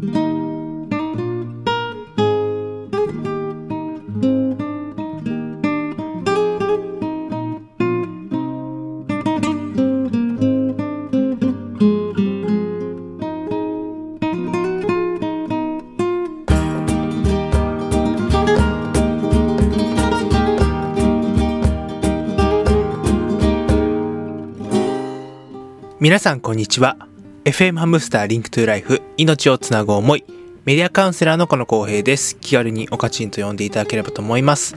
皆さんこんにちは。FM ハムスター Link to Life 命をつなぐ思い。メディアカウンセラーのこの公平です。気軽におかちんと呼んでいただければと思います。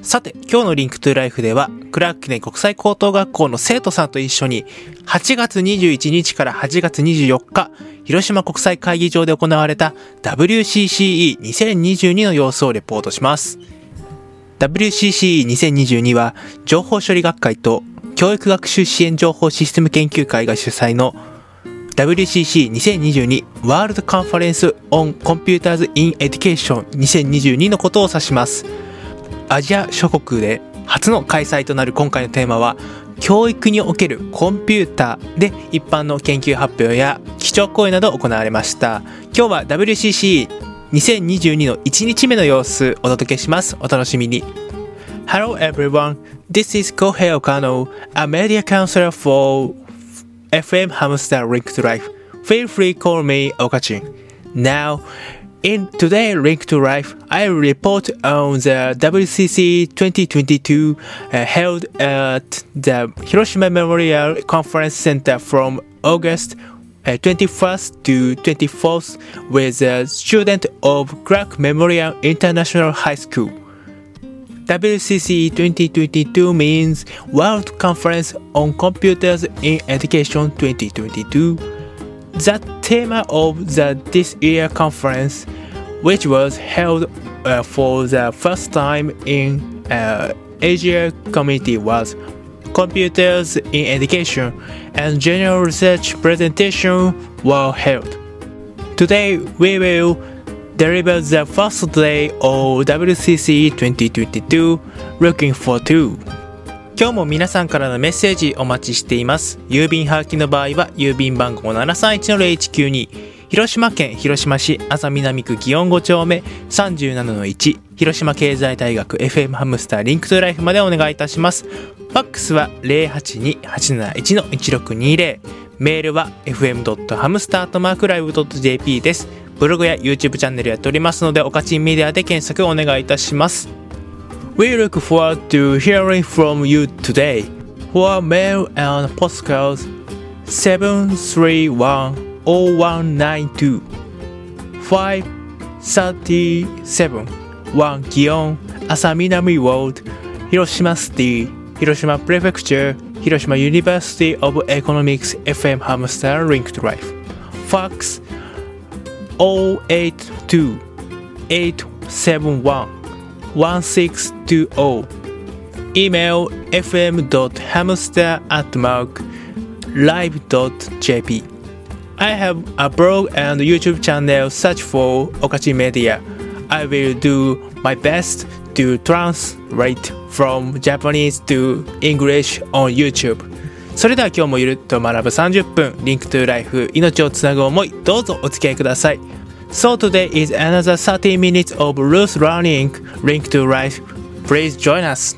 さて今日の Link to Life ではクラーク記念国際高等学校の生徒さんと一緒に8月21日から8月24日広島国際会議場で行われた WCCE2022 の様子をレポートします。WCCE2022 は情報処理学会と教育学習支援情報システム研究会が主催の WCC2022 ワールドカンファレンス on Computers in Education 2022のことを指します。アジア諸国で初の開催となる今回のテーマは教育におけるコンピューターで一般の研究発表や基調講演など行われました。今日は WCC2022 の1日目の様子お届けします。お楽しみに。Hello everyone, this is Kohei Okano, a media counselor for FM Hamster Link to Life. Feel free call me Okachin. Now, in today Link to Life, I report on the WCC 2022 uh, held at the Hiroshima Memorial Conference Center from August uh, 21st to 24th with a student of Clark Memorial International High School. WCC 2022 means World Conference on Computers in Education 2022. The theme of the this year conference, which was held uh, for the first time in uh, Asia community, was Computers in Education, and general research presentation were held. Today we will deliver the first day of WCC 2022 looking for two. 今日も皆さんからのメッセージお待ちしています。郵便はがきの場合は郵便番号731-0192広島県広島市安佐南区祇園5丁目37-1広島経済大学 FM ハムスターリンクトライフまでお願いいたします。ファックスは082-871-1620メールは fm.hamster.live.jp です。ブログや YouTube チャンネルやっておりますので、おかちんメディアで検索お願いいたします。We look forward to hearing from you today. For mail and postcards 7310192 537 1 祇園安佐南 Ward 広島 City 広島 Prefecture 広島 University of Economics FM Hamster Link to Life Fax 082 871 1620 Email fm.hamster at mark live.jp I have a blog and YouTube channel search for Okachi Media. I will do my best to translate from Japanese to English on YouTube. それでは今日もゆるっと学ぶ30分、リンクトゥライフ、命をつなぐ思い、どうぞお付き合いください。So today is another 30 minutes of loose learning, Link to Life. Please join us.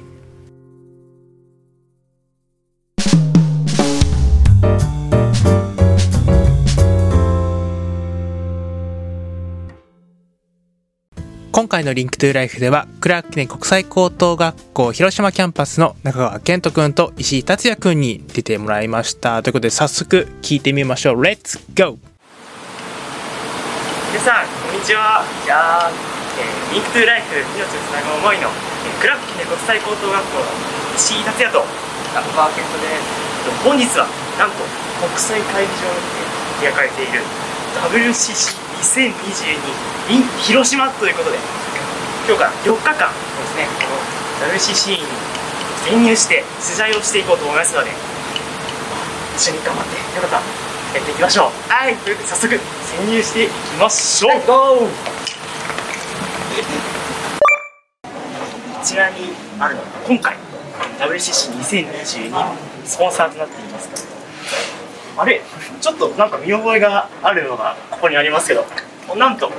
今回の Link to Life では、クラーク記念国際高等学校広島キャンパスの中川健人くんと石井達也くんに出てもらいました。ということで早速聞いてみましょう。Let's go! 皆さん、こんにちは。じゃあ、えー、リンクトゥーライフ命をつなぐ思いの、えー、クラーク記念国際高等学校の石井達也と中川健人です。本日はなんと国際会議場に開かれている WCC WCC2022 in 広島ということで今日から4日間ですねこの WCC に潜入して取材をしていこうと思いますので一緒に頑張ってよかったやっていきましょう。はいということで早速潜入していきましょう、こちらにあるのが今回 WCC2022 のスポンサーとなっていますあれちょっとなんか見覚えがあるのがここにありますけどなんと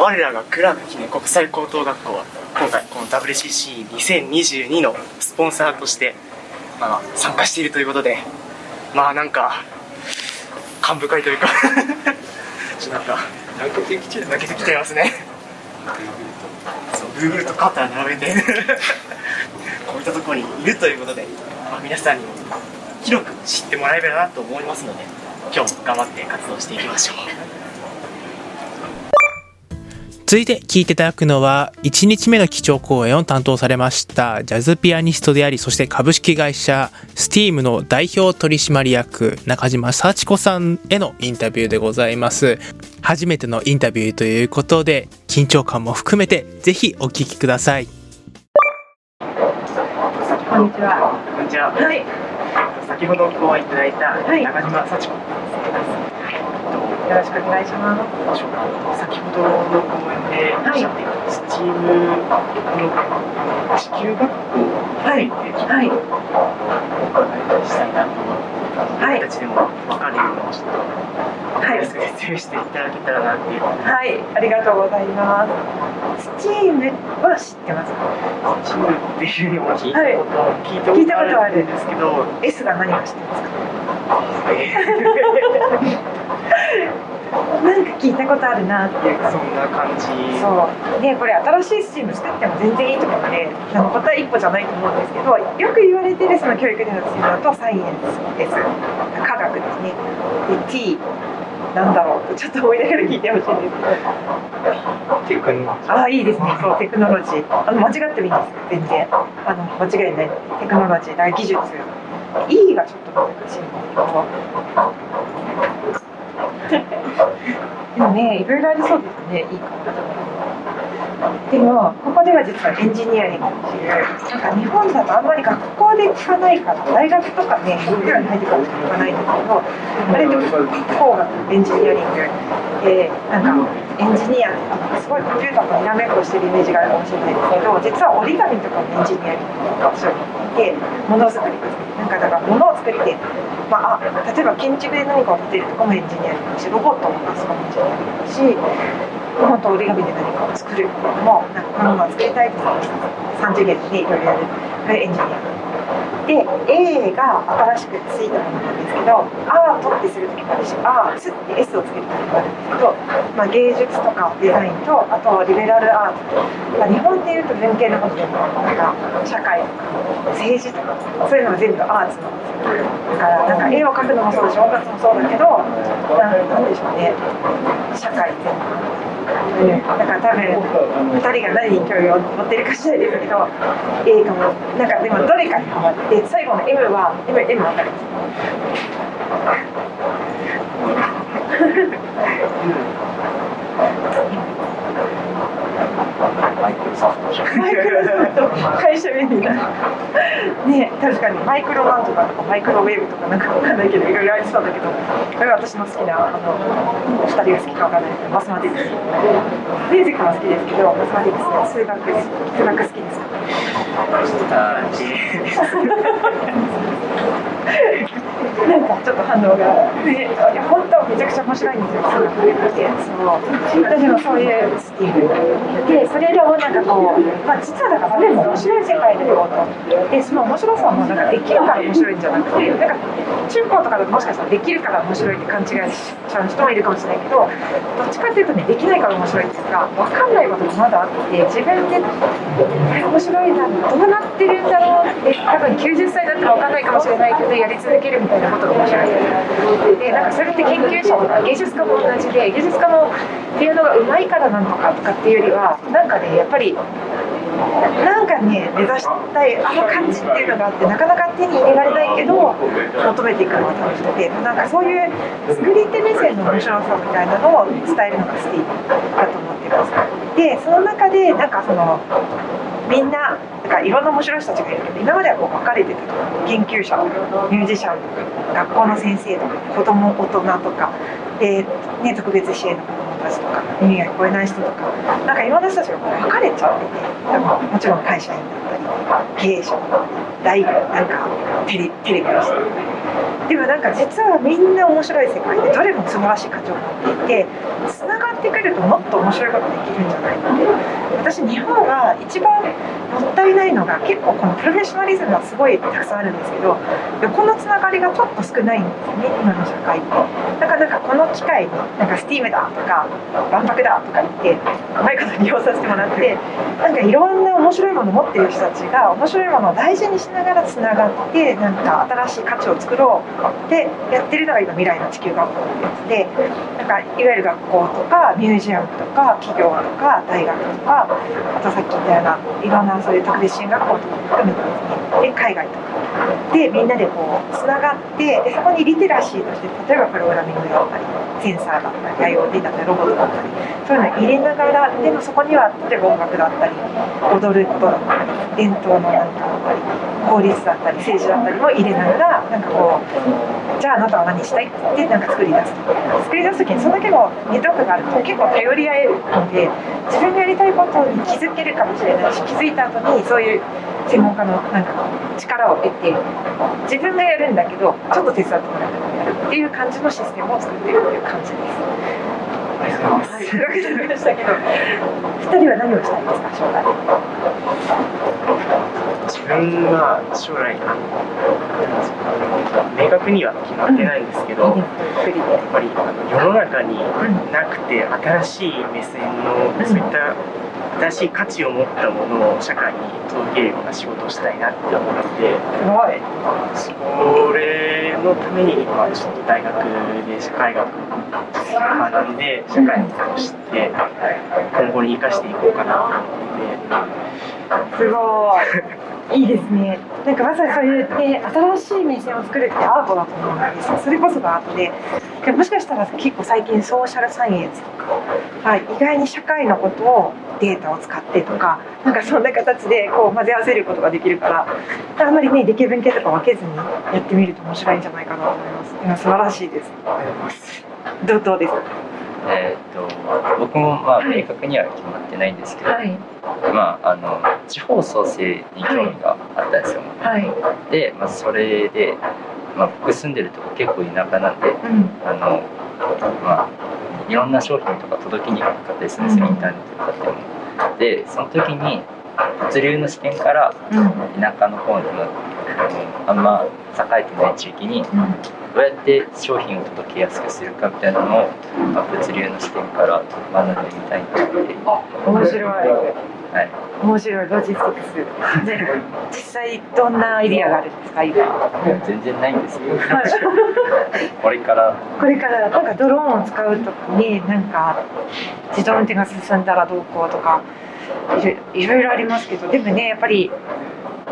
我らがクラーク記念国際高等学校は今回この WCC2022 のスポンサーとして、まあ、参加しているということでまあなんか感深いというか ちょっとなんか泣けてきちゃ泣けてきちゃいますね。そう Google と肩並べて こういったところにいるということで、まあ、皆さんにも広く知ってもらえればなと思いますので今日も頑張って活動していきましょう続いて聴いていただくのは1日目の基調講演を担当されましたジャズピアニストでありそして株式会社 STEAM の代表取締役中島幸子さんへのインタビューでございます初めてのインタビューということで緊張感も含めてぜひお聞きくださいこんにちは。こんにちははい。先ほどご愛いただいたはい。中島幸子よろしくお願いします。先ほどの講演でおっしゃっていた。スチームの地球学校はい。につい。てちょっとはい。お伺いしたいなと思って、はい僕たちでも分かるようにちょっとはい説明していただけたらなっていうはい。ありがとうございます。スチームは知ってますか？スチームっていうのも聞いたこと、聞いた聞いたことあるんですけど ?S が何か知ってますか？聞いたことあるなっていうそんな感じそう。ね、これ新しいスチーム作っても全然いいと思うので、あの答え一歩じゃないと思うんですけど、よく言われてるその教育でのスチームだとサイエンスです。科学ですね。で、T、なんだろうちょっと思いながら聞いてほしいんですけど。っていうかああいいですね。そうテクノロジー。あの間違ってもいいんです。全然あの間違いない。テクノロジーだから技術。E がちょっと難しいんですけど。でもね、いろいろありそうですね。いいかも。でもここでは実はエンジニアリングっていうなんか日本だとあんまり学校で聞かないから大学とかね学校に入ってから聞かないんですけどあれでも工学エンジニアリングでなんかエンジニアってすごいコンピューターとにらめっこしてるイメージがあるかもしれないですけど実は折り紙とかもエンジニアリングがそうでものづくりなんかだから物を作りてまあ、例えば建築で何かを建てるとかもエンジニアリングだしロボットもすごいエンジニアリングだし本当折り紙で何かを作るっていうのもなんかこのものを作りたいって3次元でいろいろやるこれエンジニアで A が新しくついたものなんですけどアートってする時もあるしアーツって S をつける時もあるんですけど、まあ、芸術とかデザインとあとリベラルアートまあ、日本でいうと文系のことでもなんか社会とか政治とかそういうのが全部アーツなんですよだからなんか絵を描くのもそうだし音楽もそうだけどなんなんでしょうね社会全部。うん、だから多分2人が何に興味を持ってるかしらですけど A かも。なんかでもどれかにハマって最後の M は M, M 分かりますソフトマイクロソフト会社名になるね確かにマイクロなんとかとかマイクロウェーブとかなんかわかんないけどいろいろありそうだけど。これは私の好きなあのお2人が好きかわかんないけどマスマティクス。ミュージックも好きですけどマスマティクス。数学数学好きです。なんかちょっと反応が、ね、いや本当めちゃくちゃ面白いんですよ、数学って。そう。でもそういうスティールで、それらをなんかこう、まあ実はだからそれも面白い世界でよと。で、その面白さもなんかできるから面白いんじゃなくて、なんか中高とかだともしかしたらできるから面白いって勘違いしちゃう人もいるかもしれないけど、どっちかっていうとね、できないから面白いっていうか、分かんないこともまだあって、自分で、これ面白いな、どうなってるんだろうって、多分90歳だったら分かんないかもしれないけど、やり続けるみたいなことが面白い。で、なんかそれって研究者とか芸術家も同じで、芸術家もピアノが上手いからなんとかとかっていうよりは、なんかね、やっぱり、なんかね、目指したい、あの感じっていうのがあって、なかなか手に入れられないけど、求めていくのが楽しくて、なんかそういう作り手目線の面白さみたいなのを伝えるのが好きだと思ってます。で、その中で、なんかその、みんな、なんかいろんな面白い人たちがいるけど、今まではこう分かれてた研究者とか、ミュージシャンとか、学校の先生とか、子供、大人とか、で、ね、特別支援の子供たちとか、耳が聞こえない人とか、なんかいろんな人たちがこう分かれちゃってて、もちろん会社員だったり、経営者だったり、大なんかテレテレビの人だった。でもなんか実はみんな面白い世界でどれも素晴らしい価値を持っていてつながってくるともっと面白いことできるんじゃないかって私日本は一番もったいないのが結構このプロフェッショナリズムがすごいたくさんあるんですけど横のつながりがちょっと少ないんですよね今の社会からなんかスティームだとか万博だとか言ってうまいこと利用させてもらってなんかいろんな面白いもの持ってる人たちが面白いものを大事にしながらつながってなんか新しい価値を作ろうってやってるのが今未来の地球学校ってやつでなんかいわゆる学校とかミュージアムとか企業とか大学とかあとさっき言ったようないろんなそういう特別支援学校とかも含めてですね。で海外とか。でみんなでこうつながってでそこにリテラシーとして例えばプログラミングだったりとかセンサーだったり IoT だったりロボットだったりそういうのを入れながらでもそこには例えば音楽だったり踊ることだったり伝統の何かだったり法律だったり政治だったりも入れながらなんかこうじゃああなたは何したいって言ってなんか作り出すと作り出す時にそのだけのネットワークがあると結構頼り合えるので自分がやりたいことに気づけるかもしれないし気づいた後にそういう専門家のなんか力を得て自分がやるんだけどちょっと手伝ってもらってもやるっていう感じのシステムを作っているっていう感じです。ありがとうございますはい、というわけでなりましたけど、二人は何をしたいですか、将来。自分が将来明確には決まってないんですけど、いいですゆっくりで。やっぱり世の中になくて新しい目線のそういった新しい価値を持ったものを社会に届けるような仕事をしたいなって思って。それのために今ちょっと大学で社会学を学んで社会を知って今後に生かしていこうかなと思ってすごい。いいですね。なんかまさにそういうね、新しい目線を作るってアートだと思うんです。それこそがアートで。でもしかしたら結構最近ソーシャルサイエンスとか、はい、意外に社会のことをデータを使ってとか、なんかそんな形でこう混ぜ合わせることができるから、あんまりね、理系文系とか分けずにやってみると面白いんじゃないかなと思います。今素晴らしいです。どうどうですえー、と僕もまあ明確には決まってないんですけど、はい。まああの地方創生に興味があったんですよ、はい。で、まあ、それで、まあ、僕住んでるとこ結構田舎なんでうん。あのまあいろんな商品とか届きにくかったりするんですよ、うんインターネットとかでもでその時に物流の視点からうん。田舎の方のあんま栄えてない地域にうん。どうやって商品を届けやすくするかみたいなのを、まあ、物流の視点から学んでみたいなって面白い。はい面白いロジスティクス。ね、実際どんなアイディアがあるんですか今？全然ないんですけど これからこれからなんかドローンを使うとかね、なんか自動運転が進んだらどうこうとかいろいろいろありますけど、でもねやっぱり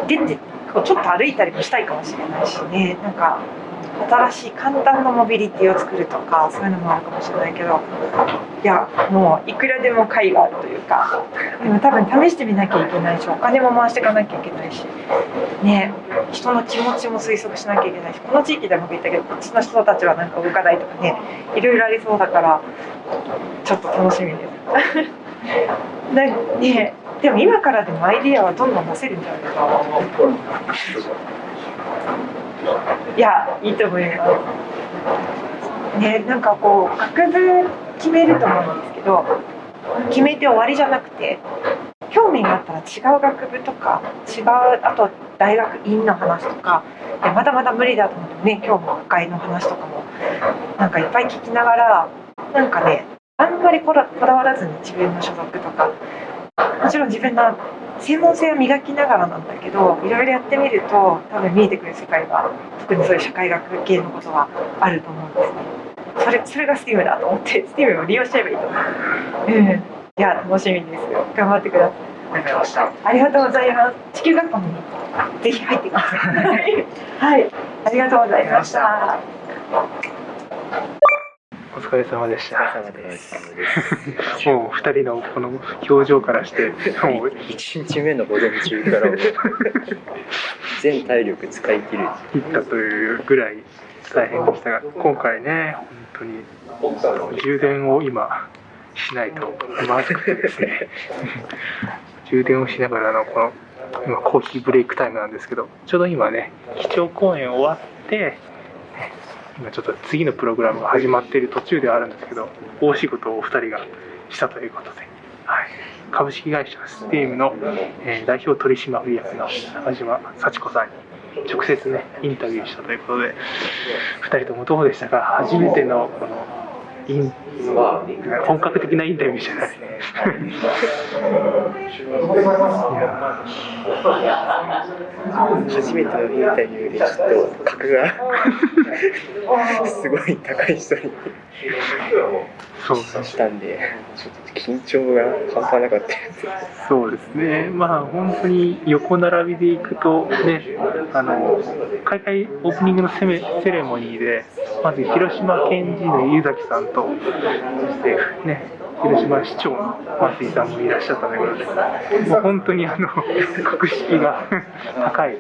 出てこうちょっと歩いたりもしたいかもしれないしね、なんか。新しい簡単なモビリティを作るとかそういうのもあるかもしれないけど。いやもういくらでも解があるというか。でも多分試してみなきゃいけないしお金も回していかなきゃいけないし。ね人の気持ちも推測しなきゃいけないし。この地域でも言ったけどこっちの人たちはなんか動かないとかね。いろいろありそうだからちょっと楽しみです。なんかねでも今からでもアイディアはどんどん出せるんじゃないかないやいいと思います。ねなんかこう学部決めると思うんですけど決めて終わりじゃなくて興味があったら違う学部とか違うあと大学院の話とかいやまだまだ無理だと思ってね今日も学会の話とかもなんかいっぱい聞きながらなんかねあんまりこだこだわらずに自分の所属とかもちろん自分の専門性を磨きながらなんだけどいろいろやってみると多分見えてくる世界が特にそういう社会学系のことはあると思うんですね。それそれが STEAM だと思って STEAM を利用しちゃえばいいと思う。うん、いや楽しみです。頑張ってください。ありがとうございましたありがとうございます。地球学校にぜひ入ってください。はい、ありがとうございました。お疲れ様でした。お疲れ様です。もう二人のこの表情からして、もう1日目の午前中から全体力使い切る。切ったというぐらい大変でしたが、今回ね、本当に充電を今しないとまずくてですね、充電をしながらのこの今コーヒーブレイクタイムなんですけど、ちょうど今ね、基調講演終わって、ね今ちょっと次のプログラムが始まっている途中ではあるんですけど大仕事をお二人がしたということで、はい、株式会社スティームの、えー代表取締役の中島幸子さんに直接ねインタビューしたということで2人ともどうでしたか？初めてのこの本格的なインタビューじゃない。初めてのインタビューでちょっと格がすごい高い人にしたんでちょっと緊張が半端なかったそうですね、まあ本当に横並びでいくと、ね、あの開会オープニングのセメセレモニーで、まず広島県知の湯崎さんと、そしてね、広島市長の松井さんもいらっしゃったということで、もう本当にあの 格式が 高い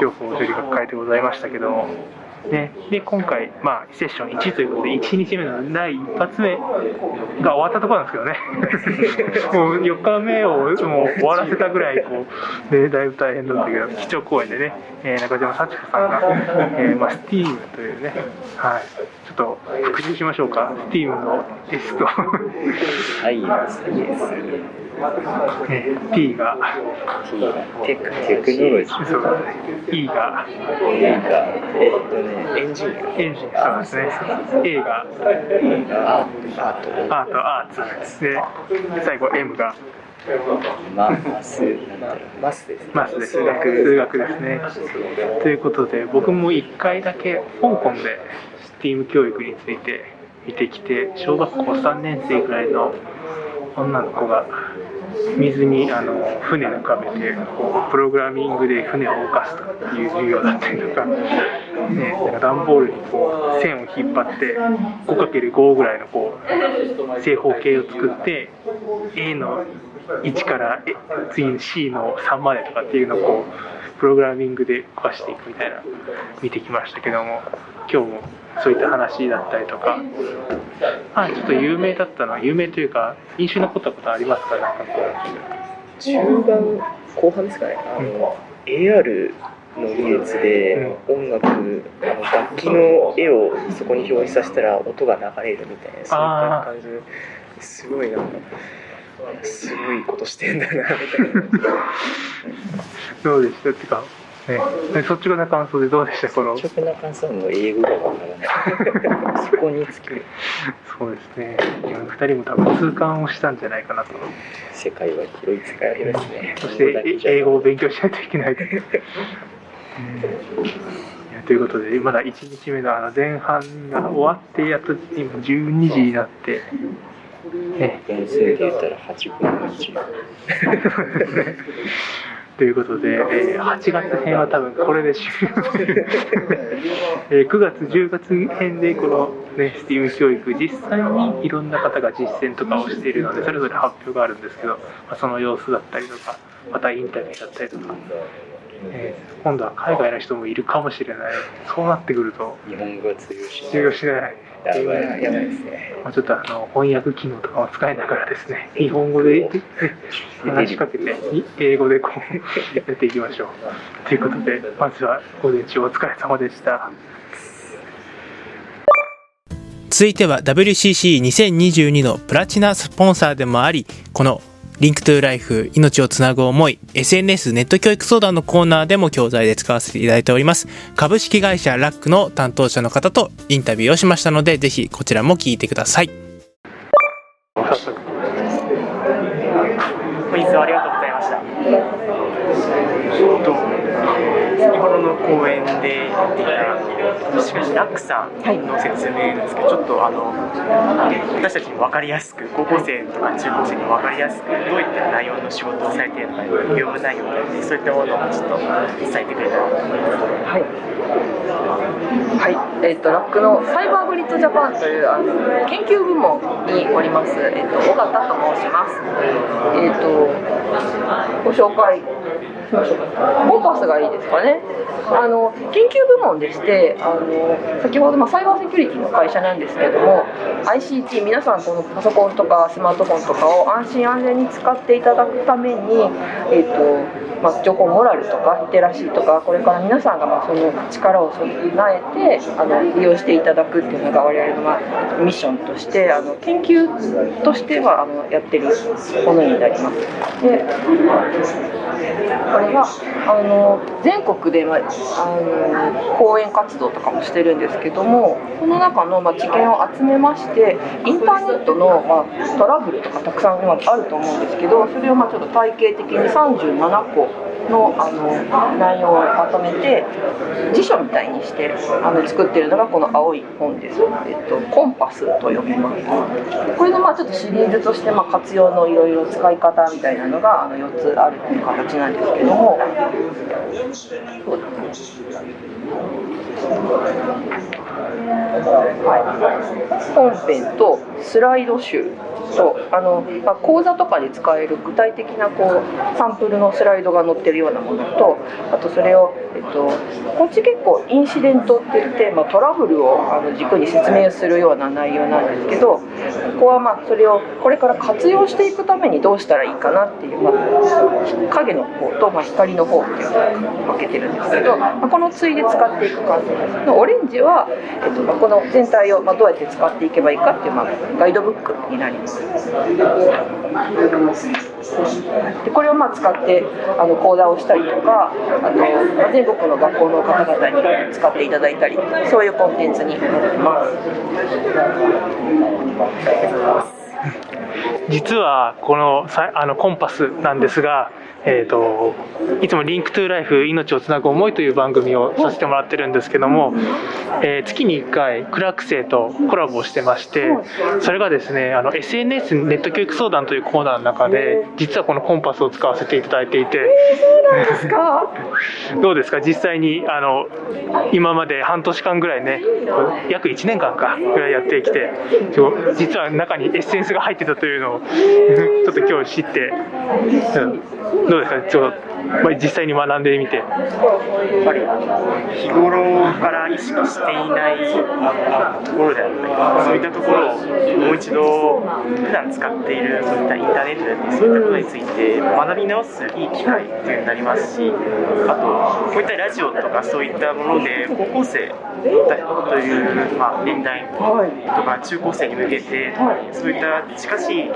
情報処理学会でございましたけども。ね、で今回、まあ、セッション1ということで1日目の第一発目が終わったところなんですけどね。もう4日目をもう終わらせたぐらいこう、ね、だいぶ大変だったけど基調講演でね、えー中島幸子さんが、えーまあ、スティームというね、はい、ちょっと復習しましょうか。スティームの S とサイエンス、イエス、え ー T が。テクテクノロジー、そう E が。A が、えっとね、エンジニエンジンそうですね。A がア、A がアート、アートアーツで最後 M が。ママス、マスですね。マスです。数学数学ですね。ということで僕も1回だけ香港で STEAM 教育について見てきて小学校3年生ぐらいの女の子が水にあの船を浮かべてこうプログラミングで船を動かすという授業だったりとか,、ね、なんか段ボールにこう線を引っ張って 5×5 ぐらいのこう正方形を作って A の1からえ次の C の3までとかっていうのをこうプログラミングで動かしていくみたいな見てきましたけども今日もそういった話だったりとかまあちょっと有名だったのは有名というか印象に残ったことありますか？なんかこ中盤後半ですかね。あの、AR の技術で音楽あの楽器の絵をそこに表示させたら音が流れるみたいなそういった感じですごいなんかすごいことしてんだなみたいな。うどうでした？っていうか、ね、率直な感想でどうでした？この。率直な感想の英語がわからない。そこにつき、そうですね。2人も多分痛感をしたんじゃないかなと。世界は広い世界は広いですね。そしてえ英語を勉強しないといけないと。いうことでまだ1日目のあの前半が終わってやっと今12時になって、ね、分数で言ったら8分の1。ということで、えー8月編は多分これで終了す。る、えー9月10月編でこの、ね、STEAM 教育実際にいろんな方が実践とかをしているのでそれぞれ発表があるんですけど、まあ、その様子だったりとかまたインタビューだったりとか、えー今度は海外の人もいるかもしれない。そうなってくると日本語が通用し通用しないやばい、やばいですね。まあ、ちょっとあの翻訳機能とかを使いながらですね日本語で話しかけてい英語でこうやっていきましょう。ということでまずは午前中お疲れ様でした。続いては WCC2022 のプラチナスポンサーでもありこの Link to Life 命をつなぐ思い SNS ネット教育相談のコーナーでも教材で使わせていただいております株式会社ラックの担当者の方とインタビューをしましたのでぜひこちらも聞いてください早速本日はありがとうございました。先ほどの講演で言っていたしかしラックさんの説明ですけど、ちょっとあの私たちに分かりやすく高校生とか中高生に分かりやすくどういった内容の仕事をされているのか業務内容だったりそういったものをちょっと伝えてくれたらと思います。はい。はい。えっ、と、ラックのサイバーグリッドジャパンというあの研究部門におります、えっ、と、尾形と申します。えっ、と、ご紹介しましょうか。コンパスがいいですかね。あの、研究部門でして、あの、先ほど、まあ、サイバーセキュリティの会社なんですけども ICT 皆さんこのパソコンとかスマートフォンとかを安心安全に使っていただくために、えーとまあ、情報モラルとかリテラシーとかこれから皆さんがまあその力を備えてあの利用していただくっていうのが我々のまあミッションとしてあの研究としてはあのやってるものになります。でこれはあの全国で、まあ、あの講演活動とかもしてるんですけどもこの中の、まあ、知見を集めましてインターネットの、まあ、トラブルとかたくさん今あると思うんですけどそれをまあちょっと体系的に37個のあの内容をまとめて辞書みたいにしてあの作ってるのがこの青い本です、えっと、コンパスと呼びます。これのまあちょっとシリーズとしてまあ活用のいろいろ使い方みたいなのがあの4つあるという形なんですけども。そうですね、本編とスライド集とあの、まあ、講座とかで使える具体的なこうサンプルのスライドが載ってるようなものとあとそれを、えっと、こっち結構インシデントって言って、まあ、トラブルをあの軸に説明するような内容なんですけどここはまあそれをこれから活用していくためにどうしたらいいかなっていう、まあ、影の方と、まあ、光の方っていうのを分けてるんですけど、まあ、この対で使っていく感じですオレンジは、えっとまあ、この全体をまあどうやって使っていけばいいかっていう、まあ、ガイドブックになります。でこれをまあ使ってあの講座をしたりとかあと、まあ、全国の学校の方々に使っていただいたりそういうコンテンツになってます。実はこのあのコンパスなんですがえーと、いつも「Link to Life 命をつなぐ思い」という番組をさせてもらってるんですけども、えー、月に1回クラーク生とコラボをしてましてそれがですねあの SNS ネット教育相談というコーナーの中で実はこのコンパスを使わせていただいていて、どうですか？実際にあの今まで半年間ぐらいね約1年間かぐらいやってきて実は中にエッセンスが入ってたというのを ちょっと今日知って。うんどうですかちょまあ、実際に学んでみて。やっぱり日頃から意識していないところであったりそういったところをもう一度普段使っているそういったインターネットであったりそういったことについて学び直すいい機会っていうになりますしあとこういったラジオとかそういったもので高校生という、まあ、年代とか中高生に向けてそういった近しい、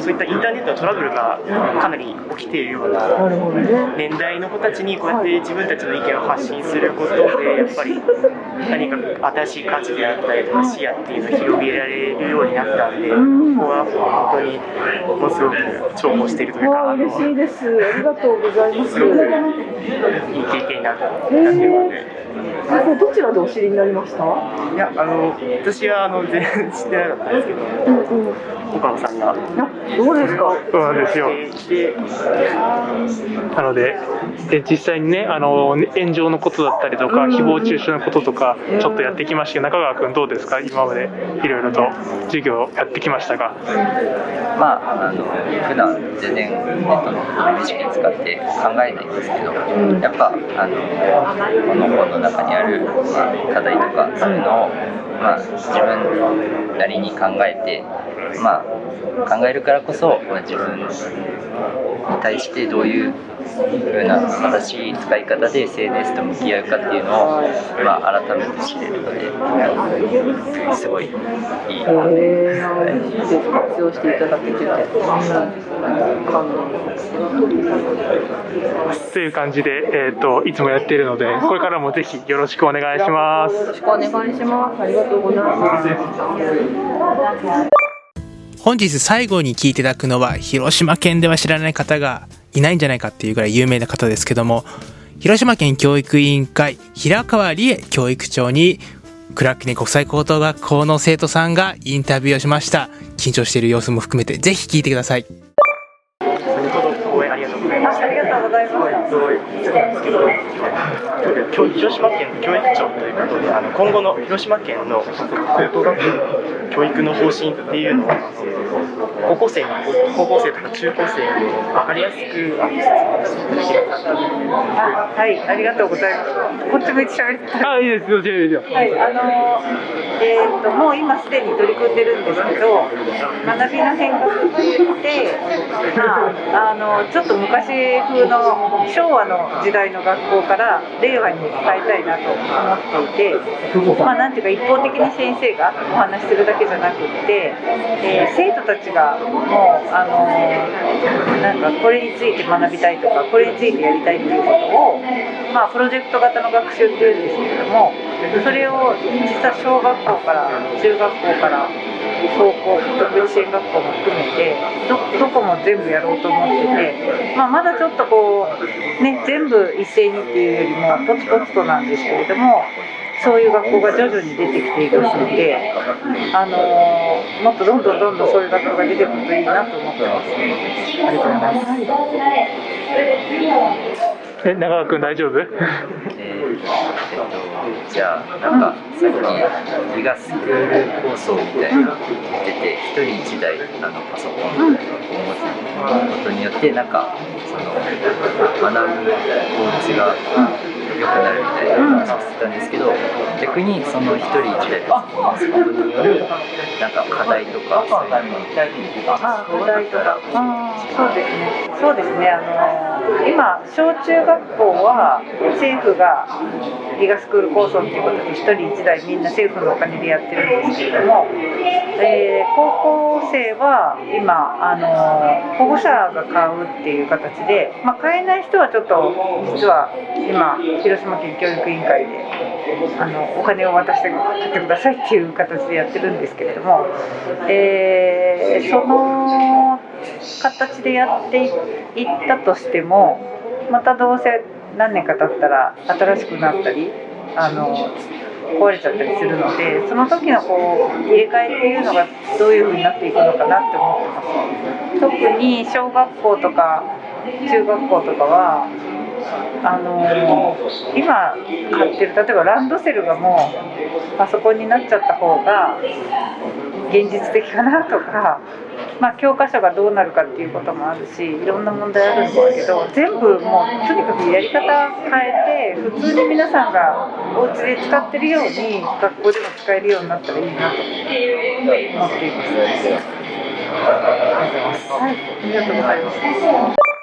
そういったインターネットのトラブルがかなり起きているような年代の子たちにこうやって自分たちの意見を発信することでやっぱり何 か新しい価値であったりとか視野っていうのを広げられるようになったんで、ここは本当にものすごく重宝しているというか嬉しいです。ありがとうございます。いい経験になったので。どちらでお知りになりました？いやあの私はあの全然知ってなかったんですけど、うんうん、岡野さんが。そうですか。そうなんですよ。なのでで実際にねあの炎上のことだったりとか、誹謗中傷のこととかちょっとやってきましたけど中川君どうですか？今までいろいろと授業やってきましたが。まああの普段全然ネットの無意識に使って考えないんですけど、やっぱあのこの本の中にある、まあ、課題とかそういうのを、まあ、自分なりに考えて、まあ、考えるからこそ、まあ、自分に対してどういう風な正しい使い方で SNS と向き合うかっていうのを、まあ、改めて知れるのですごいいい。えー、活用していただけてて、という感じで、えーと、いつもやっているのでこれからもぜひよろしくお願いします。よろしくお願いします。ありがとうございます本日最後に聞いていただくのは広島県では知らない方がいないんじゃないかっていうぐらい有名な方ですけども広島県教育委員会平川理恵教育長にクラッキネ国際高等学校の生徒さんがインタビューをしました。緊張している様子も含めてぜひ聞いてください。先ほど応援ありがとうございましたありがとうございました教広島県の教育庁ということであの今後の広島県の高等学校教育の方針っていうのを高校生高校生とか中高生に分かりやすくあの説明していただければなとあはい、ありがとうございます。こっち向いて喋りた。あいいですよいいですよはい、あのえー、ともう今すでに取り組んでるんですけど学びの変革といって、まあ、あのちょっと昔風の昭和の時代の学校から令和に変えたいなと思っていて、まあ、なんていうか一方的に先生がお話しするだけじゃなくって、えー生徒たちがもうあのなんかこれについて学びたいとかこれについてやりたいっていうことを、まあ、プロジェクト型の学習っていうんですけれどもそれを実は小学校から中学校から高校特別支援学校も含めてどどこも全部やろうと思ってて、まあ、まだちょっとこう、ね、全部一斉にっていうよりもポツポツとなんですけれどもそういう学校が徐々に出てきていますので、あのーもっとどんどんどんどんそういう学校が出てくるといいなと思ってます。ありがとうございます。え中川君大丈夫？えーえっと、じゃあ、なんかさっきギガスクール構想みたいなの言ってて、一人一台あのパソコンを持つことによって、なんかその学ぶ効率が良くなるみたいな話をしてたんですけど、逆にその一人一台パソコンを持つことによるなんか課題とかそういうのをあ課題とか、あそうですね、そうですね、あの今、小中学校は政府がギガスクール構想っていうことで、一人一台みんな政府のお金でやってるんですけれども、えー高校生は今、あの保護者が買うっていう形で、まあ、買えない人はちょっと、実は今、広広島県教育委員会であのお金を渡して買ってくださいっていう形でやってるんですけれども、えーその形でやっていったとしてもまたどうせ何年か経ったら新しくなったりあの壊れちゃったりするのでその時のこう入れ替えっていうのがどういう風になっていくのかなって思ってます。特に小学校とか中学校とかはあの今買ってる例えばランドセルがもうパソコンになっちゃった方が現実的かなとか、まあ、教科書がどうなるかっていうこともあるしいろんな問題あるんですけど全部もうとにかくやり方変えて普通に皆さんがお家で使ってるように学校でも使えるようになったらいいなと思っています。ありがとうございます。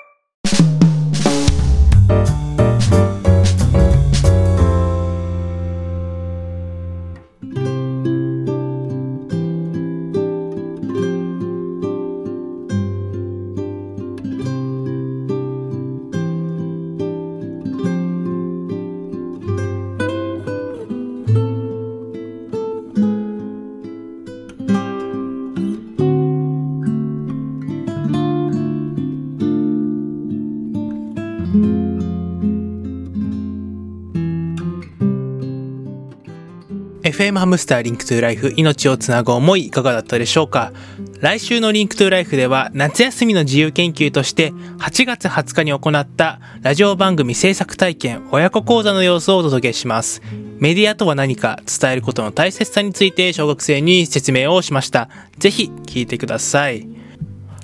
FM ハムスター Link to Life 命をつなぐ思いいかがだったでしょうか？来週の Link to Life では夏休みの自由研究として8月20日に行ったラジオ番組制作体験親子講座の様子をお届けします。メディアとは何か伝えることの大切さについて小学生に説明をしました。ぜひ聞いてください。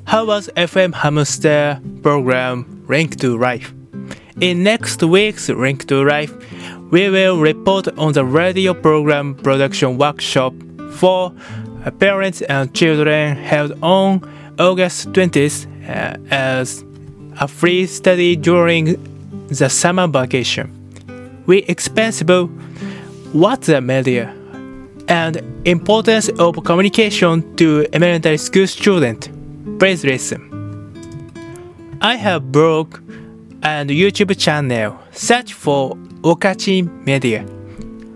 How was FM Hamster program Link to Life? In next week's Link to Life, we will report on the radio program production workshop for parents and children held on August 20th uh, as a free study during the summer vacation. We expensible what's the media and importance of communication to elementary school students. Please listen. I have blog and YouTube channel. Search for Okachi Media.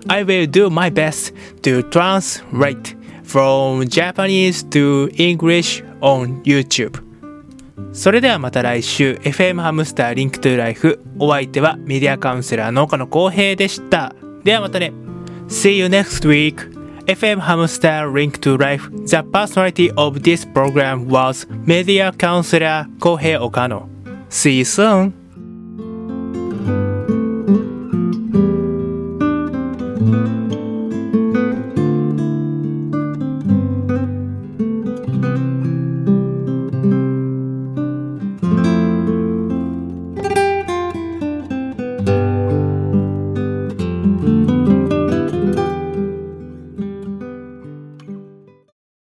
I will do my best to translate from Japanese to English on YouTube. それではまた来週 FM ハムスターリンクトゥライフお相手はメディアカウンセラーの岡野光平でした。ではまたね。See you next week. FM Hamster Link to Life. The personality of this program was Media Counselor Kohei Okano. See you soon.